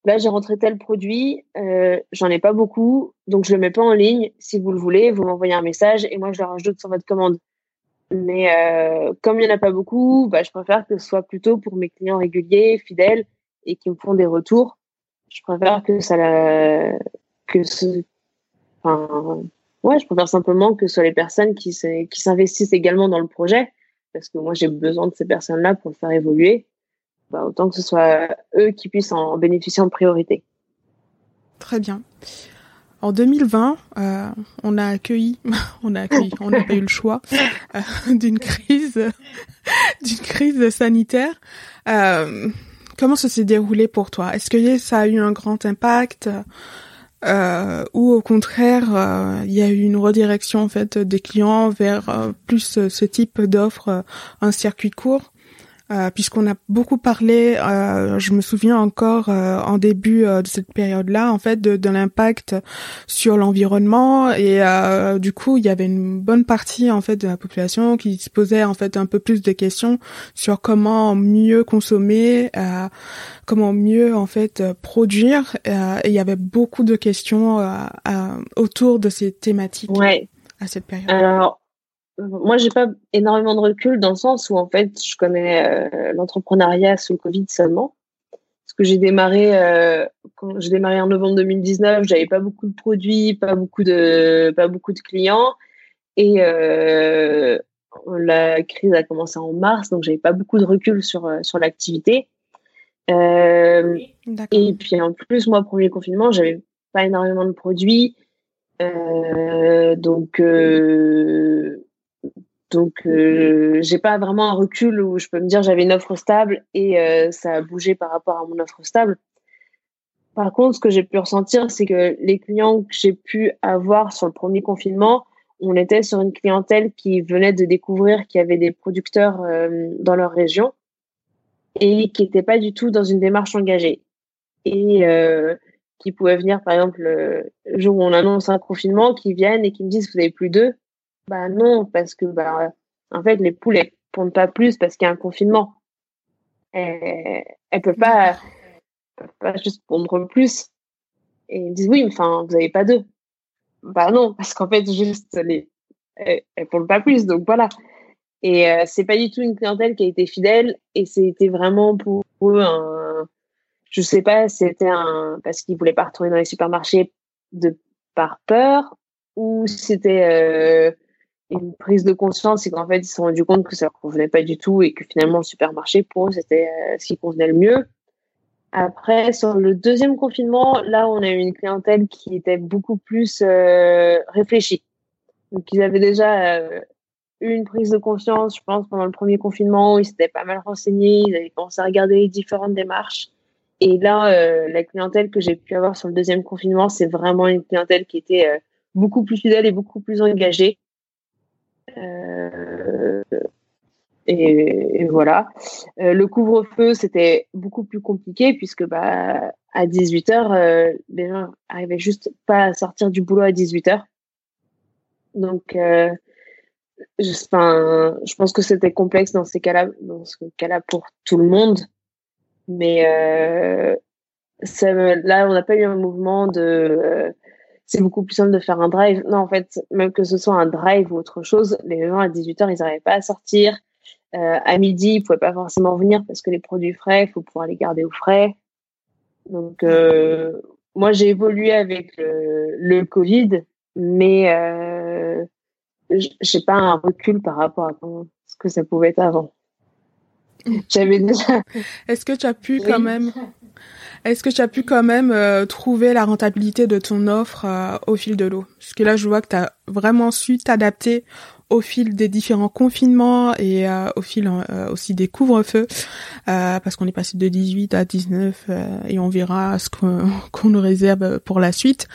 là, j'ai rentré tel produit, euh, j'en ai pas beaucoup, donc je le mets pas en ligne. Si vous le voulez, vous m'envoyez un message et moi, je le rajoute sur votre commande. Mais comme il n'y en a pas beaucoup, bah, je préfère que ce soit plutôt pour mes clients réguliers, fidèles et qui me font des retours. Je préfère que ça la... que ce... Enfin, Ouais, je préfère simplement que ce soit les personnes qui s'investissent également dans le projet, parce que moi j'ai besoin de ces personnes-là pour le faire évoluer. Bah, autant que ce soit eux qui puissent en bénéficier en priorité. Très bien. En 2020, euh, on a accueilli, on a accueilli, on n'a pas eu le choix euh, d'une crise, d'une crise sanitaire. Euh, comment ça s'est déroulé pour toi? Est-ce que ça a eu un grand impact? Euh, ou au contraire euh, il y a eu une redirection en fait des clients vers euh, plus ce type d'offre un circuit court euh, puisqu'on a beaucoup parlé, euh, je me souviens encore euh, en début de cette période-là, en fait, de, de l'impact sur l'environnement et du coup, il y avait une bonne partie en fait de la population qui se posait en fait un peu plus de questions sur comment mieux consommer, comment mieux en fait produire. et il y avait beaucoup de questions autour de ces thématiques à cette période. Alors moi, j'ai pas énormément de recul dans le sens où, en fait, je connais euh, l'entrepreneuriat sous le Covid seulement. Parce que j'ai démarré, euh, quand j'ai démarré en novembre 2019, j'avais pas beaucoup de produits, pas beaucoup de, pas beaucoup de clients. Et euh, la crise a commencé en mars, donc j'avais pas beaucoup de recul sur, sur l'activité. et puis en plus, moi, premier confinement, j'avais pas énormément de produits. donc, donc, euh, j'ai pas vraiment un recul où je peux me dire j'avais une offre stable et euh, ça a bougé par rapport à mon offre stable. Par contre, ce que j'ai pu ressentir, c'est que les clients que j'ai pu avoir sur le premier confinement, on était sur une clientèle qui venait de découvrir qu'il y avait des producteurs euh, dans leur région et qui n'étaient pas du tout dans une démarche engagée. Et euh, qui pouvaient venir, par exemple, le jour où on annonce un confinement, qui viennent et qui me disent vous n'avez plus d'eux bah non, parce que bah en fait les poules elles pondent pas plus parce qu'il y a un confinement. Elles, elles peuvent pas, pas juste pondre plus. Et ils disent oui, enfin vous avez pas d'œufs. Bah non, parce qu'en fait juste les elles, pondent pas plus, donc voilà. Et euh, c'est pas du tout une clientèle qui a été fidèle et c'était vraiment pour eux un je sais pas, c'était un parce qu'ils voulaient pas retourner dans les supermarchés de par peur ou c'était euh, une prise de conscience, c'est qu'en fait, ils se sont rendus compte que ça leur convenait pas du tout et que finalement, le supermarché, pour eux, c'était euh, ce qui convenait le mieux. Après, sur le deuxième confinement, là, on a eu une clientèle qui était beaucoup plus euh, réfléchie. Donc, ils avaient déjà euh, eu une prise de conscience, je pense, pendant le premier confinement, ils s'étaient pas mal renseignés, ils avaient commencé à regarder les différentes démarches. Et là, la clientèle que j'ai pu avoir sur le deuxième confinement, c'est vraiment une clientèle qui était beaucoup plus fidèle et beaucoup plus engagée. Euh, et, voilà. Euh, le couvre-feu, c'était beaucoup plus compliqué puisque bah, à 18h, euh, les gens arrivaient juste pas à sortir du boulot à 18h. Donc, je, je pense que c'était complexe dans ces cas-là, dans ce cas-là pour tout le monde. Mais là, on n'a pas eu un mouvement de. C'est beaucoup plus simple de faire un drive. Non, en fait, même que ce soit un drive ou autre chose, les gens à 18h, ils n'arrivaient pas à sortir. Euh, à midi, ils pouvaient pas forcément venir parce que les produits frais, il faut pouvoir les garder au frais. Donc, euh, moi, j'ai évolué avec le, le Covid, mais euh, j'ai pas un recul par rapport à ce que ça pouvait être avant. J'avais déjà. Est-ce que tu as pu quand même est-ce que tu as pu quand même euh, trouver la rentabilité de ton offre euh, au fil de l'eau? Parce que là, je vois que tu as vraiment su t'adapter au fil des différents confinements et euh, au fil aussi des couvre-feux, parce qu'on est passé de 18 à 19 et on verra ce qu'on nous réserve pour la suite.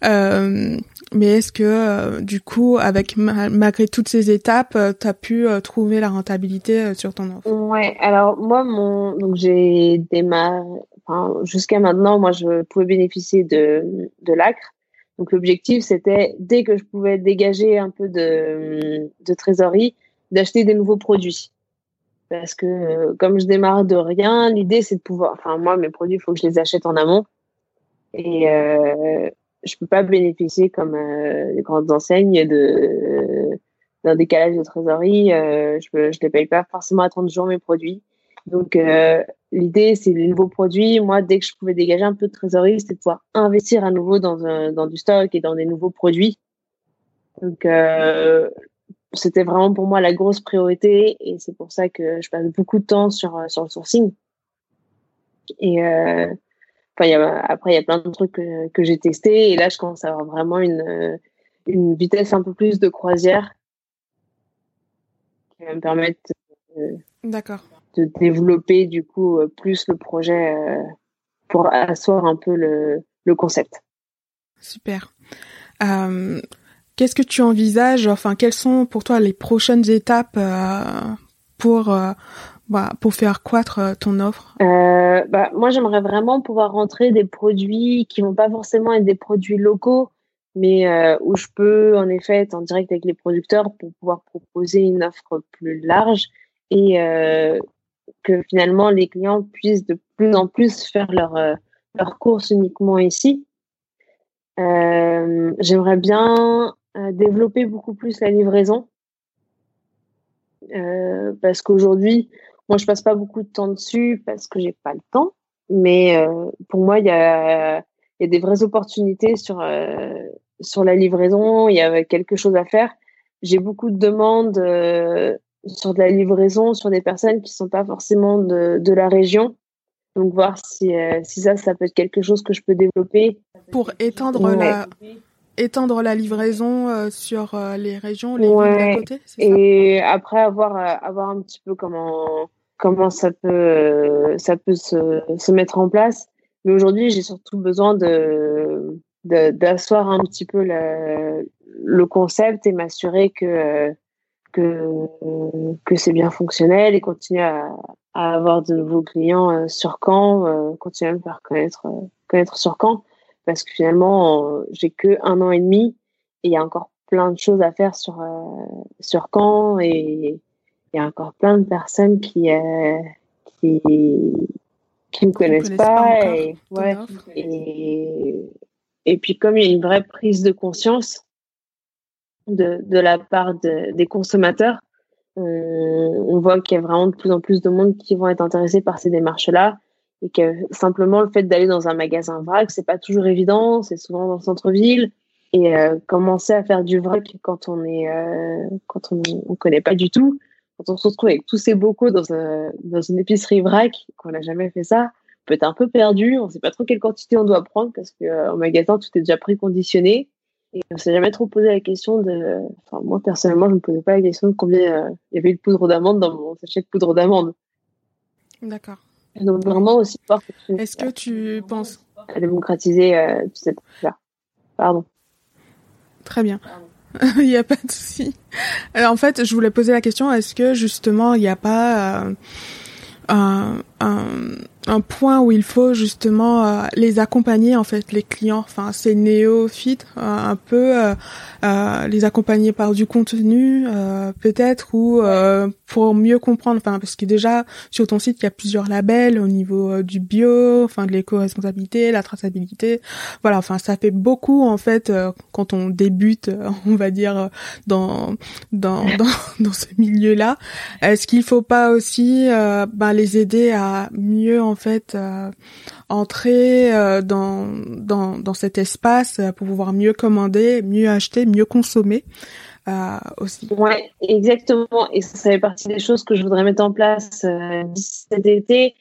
mais est-ce que du coup, avec malgré toutes ces étapes, tu as pu trouver la rentabilité sur ton offre? Ouais, alors moi, mon donc j'ai démarré jusqu'à maintenant, moi, je pouvais bénéficier de, de l'ACRE. Donc, l'objectif, c'était, dès que je pouvais dégager un peu de, de trésorerie, d'acheter des nouveaux produits. Parce que, euh, comme je démarre de rien, l'idée, c'est de pouvoir, enfin, moi, mes produits, il faut que je les achète en amont. Et euh, je peux pas bénéficier, comme euh, les grandes enseignes, d'un décalage de trésorerie. Euh, je ne les paye pas forcément à 30 jours, mes produits. Donc, euh, l'idée, c'est les nouveaux produits. Moi, dès que je pouvais dégager un peu de trésorerie, c'était de pouvoir investir à nouveau dans, un, dans du stock et dans des nouveaux produits. Donc, euh, c'était vraiment pour moi la grosse priorité et c'est pour ça que je passe beaucoup de temps sur, sur le sourcing. Et euh, enfin, y a, après, il y a plein de trucs que, que j'ai testés et là, je commence à avoir vraiment une, une vitesse un peu plus de croisière qui va me permettre. D'accord de développer du coup euh, plus le projet euh, pour asseoir un peu le, le concept. Super. Euh, Qu'est-ce que tu envisages Enfin, quelles sont pour toi les prochaines étapes euh, pour euh, bah, pour faire croître ton offre? Bah, Moi, j'aimerais vraiment pouvoir rentrer des produits qui vont pas forcément être des produits locaux, mais où je peux en effet être en direct avec les producteurs pour pouvoir proposer une offre plus large et que finalement les clients puissent de plus en plus faire leur, euh, leur course uniquement ici. Euh, J'aimerais bien euh, développer beaucoup plus la livraison parce qu'aujourd'hui, moi, je passe pas beaucoup de temps dessus parce que j'ai pas le temps. Mais pour moi, il y a, y a des vraies opportunités sur sur la livraison. Il y a quelque chose à faire. J'ai beaucoup de demandes sur de la livraison, sur des personnes qui sont pas forcément de, de la région. Donc voir si, euh, si ça, ça peut être quelque chose que je peux développer. Pour étendre la étendre la livraison euh, sur euh, les régions, les villes d'à côté, Et ça? Après avoir avoir un petit peu comment comment ça peut ça peut se, se mettre en place. Mais aujourd'hui, j'ai surtout besoin de d'asseoir un petit peu le, le concept et m'assurer que que, que c'est bien fonctionnel et continuer à, à, avoir de nouveaux clients euh, sur Caen, euh, continuer à me faire connaître, euh, connaître sur Caen, parce que finalement, j'ai que un an et demi et il y a encore plein de choses à faire sur, sur Caen et il y a encore plein de personnes qui, qui, qui ne connaissent, pas, et, ouais, et, et puis comme il y a une vraie prise de conscience de, de la part de, des consommateurs. On, on voit qu'il y a vraiment de plus en plus de monde qui vont être intéressés par ces démarches-là et que simplement le fait d'aller dans un magasin vrac, c'est pas toujours évident, c'est souvent dans le centre-ville. Et euh, commencer à faire du vrac quand on est, euh, quand on, on connaît pas du tout, quand on se retrouve avec tous ces bocaux dans, un, dans une épicerie vrac, qu'on n'a jamais fait ça, on peut être un peu perdu, on sait pas trop quelle quantité on doit prendre parce que euh, au magasin tout est déjà préconditionné. Et on s'est jamais trop posé la question de. Enfin, moi, personnellement, je ne me posais pas la question de combien euh, il y avait de poudre d'amande dans mon sachet de poudre d'amande. D'accord. Donc, vraiment aussi fort. Est-ce que tu penses. À démocratiser euh, tout cette là Pardon. Très bien. il n'y a pas de souci. Alors, en fait, je voulais poser la question est-ce que justement, il n'y a pas. Euh, un, point où il faut justement euh, les accompagner en fait les clients. Enfin c'est néophytes euh, un peu euh, euh, les accompagner par du contenu peut-être ou pour mieux comprendre. Enfin parce que déjà sur ton site il y a plusieurs labels au niveau du bio enfin de l'éco-responsabilité la traçabilité. Voilà enfin ça fait beaucoup en fait quand on débute on va dire dans dans dans, dans ce milieu là est-ce qu'il faut pas aussi ben, les aider à mieux en fait euh, entrer euh, dans, dans, dans cet espace euh, pour pouvoir mieux commander, mieux acheter, mieux consommer aussi. Ouais, exactement. Et ça fait partie des choses que je voudrais mettre en place d'ici cet été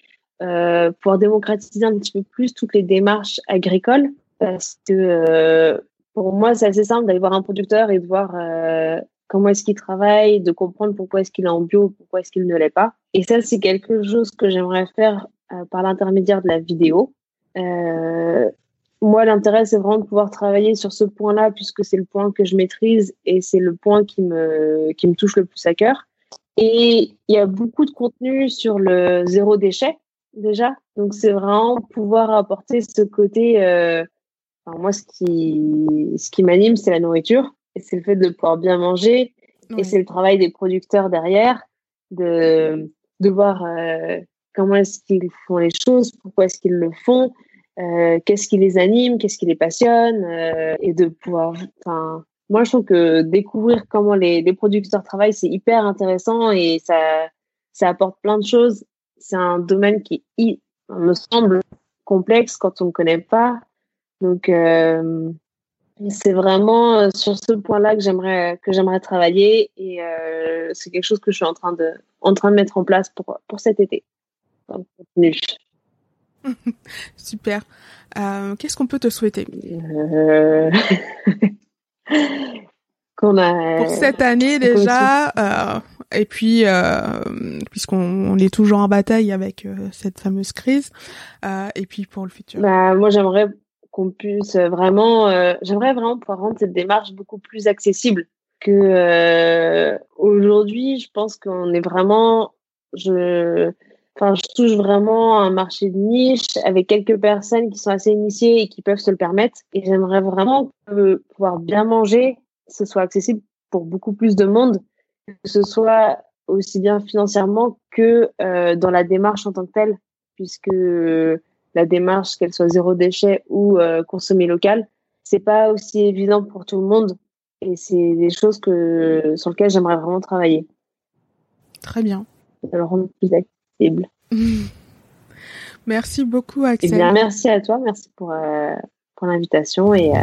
pour démocratiser un petit peu plus toutes les démarches agricoles. Parce que pour moi, c'est assez simple d'aller voir un producteur et de voir comment est-ce qu'il travaille, de comprendre pourquoi est-ce qu'il est en bio, pourquoi est-ce qu'il ne l'est pas. Et ça, c'est quelque chose que j'aimerais faire euh, par l'intermédiaire de la vidéo. Euh, moi, l'intérêt, c'est vraiment de pouvoir travailler sur ce point-là, puisque c'est le point que je maîtrise et c'est le point qui me, qui me touche le plus à cœur. Et il y a beaucoup de contenu sur le zéro déchet, déjà. Donc, c'est vraiment pouvoir apporter ce côté. Euh, moi, ce qui, ce qui m'anime, c'est la nourriture. Et c'est le fait de pouvoir bien manger. Et c'est le travail des producteurs derrière, de, de voir euh, comment est-ce qu'ils font les choses, pourquoi est-ce qu'ils le font, euh, qu'est-ce qui les anime, qu'est-ce qui les passionne, euh, et de pouvoir. Enfin, moi, je trouve que découvrir comment les, les producteurs travaillent, c'est hyper intéressant et ça, ça apporte plein de choses. C'est un domaine qui me semble complexe quand on ne connaît pas. Donc, euh, c'est vraiment euh, sur ce point-là que j'aimerais que j'aimerais travailler et euh, c'est quelque chose que je suis en train de en train de mettre en place pour pour cet été. Super. Euh, qu'est-ce qu'on peut te souhaiter euh... Qu'on a pour cette année déjà, et puis puisqu'on est toujours en bataille avec cette fameuse crise, et puis pour le futur. Bah, moi, j'aimerais qu'on puisse vraiment, j'aimerais vraiment pouvoir rendre cette démarche beaucoup plus accessible que aujourd'hui. Je pense qu'on est vraiment, je Enfin, je touche vraiment un marché de niche avec quelques personnes qui sont assez initiées et qui peuvent se le permettre. Et j'aimerais vraiment pouvoir bien manger, ce soit accessible pour beaucoup plus de monde, que ce soit aussi bien financièrement que euh, dans la démarche en tant que telle, puisque la démarche, qu'elle soit zéro déchet ou euh, consommer local, c'est pas aussi évident pour tout le monde. Et c'est des choses que sur lesquelles j'aimerais vraiment travailler. Très bien. De le rendre plus Merci beaucoup, Axel. Eh bien, merci à toi, merci pour, euh, pour l'invitation et euh,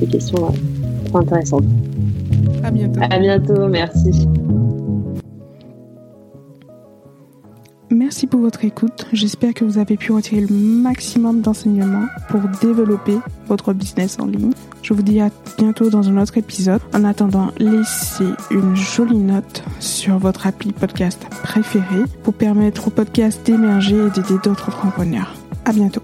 les questions euh, trop intéressantes. À bientôt. À bientôt, merci. Merci pour votre écoute. J'espère que vous avez pu retirer le maximum d'enseignements pour développer votre business en ligne. Je vous dis à bientôt dans un autre épisode. En attendant, laissez une jolie note sur votre appli podcast préféré pour permettre au podcast d'émerger et d'aider d'autres entrepreneurs. À bientôt.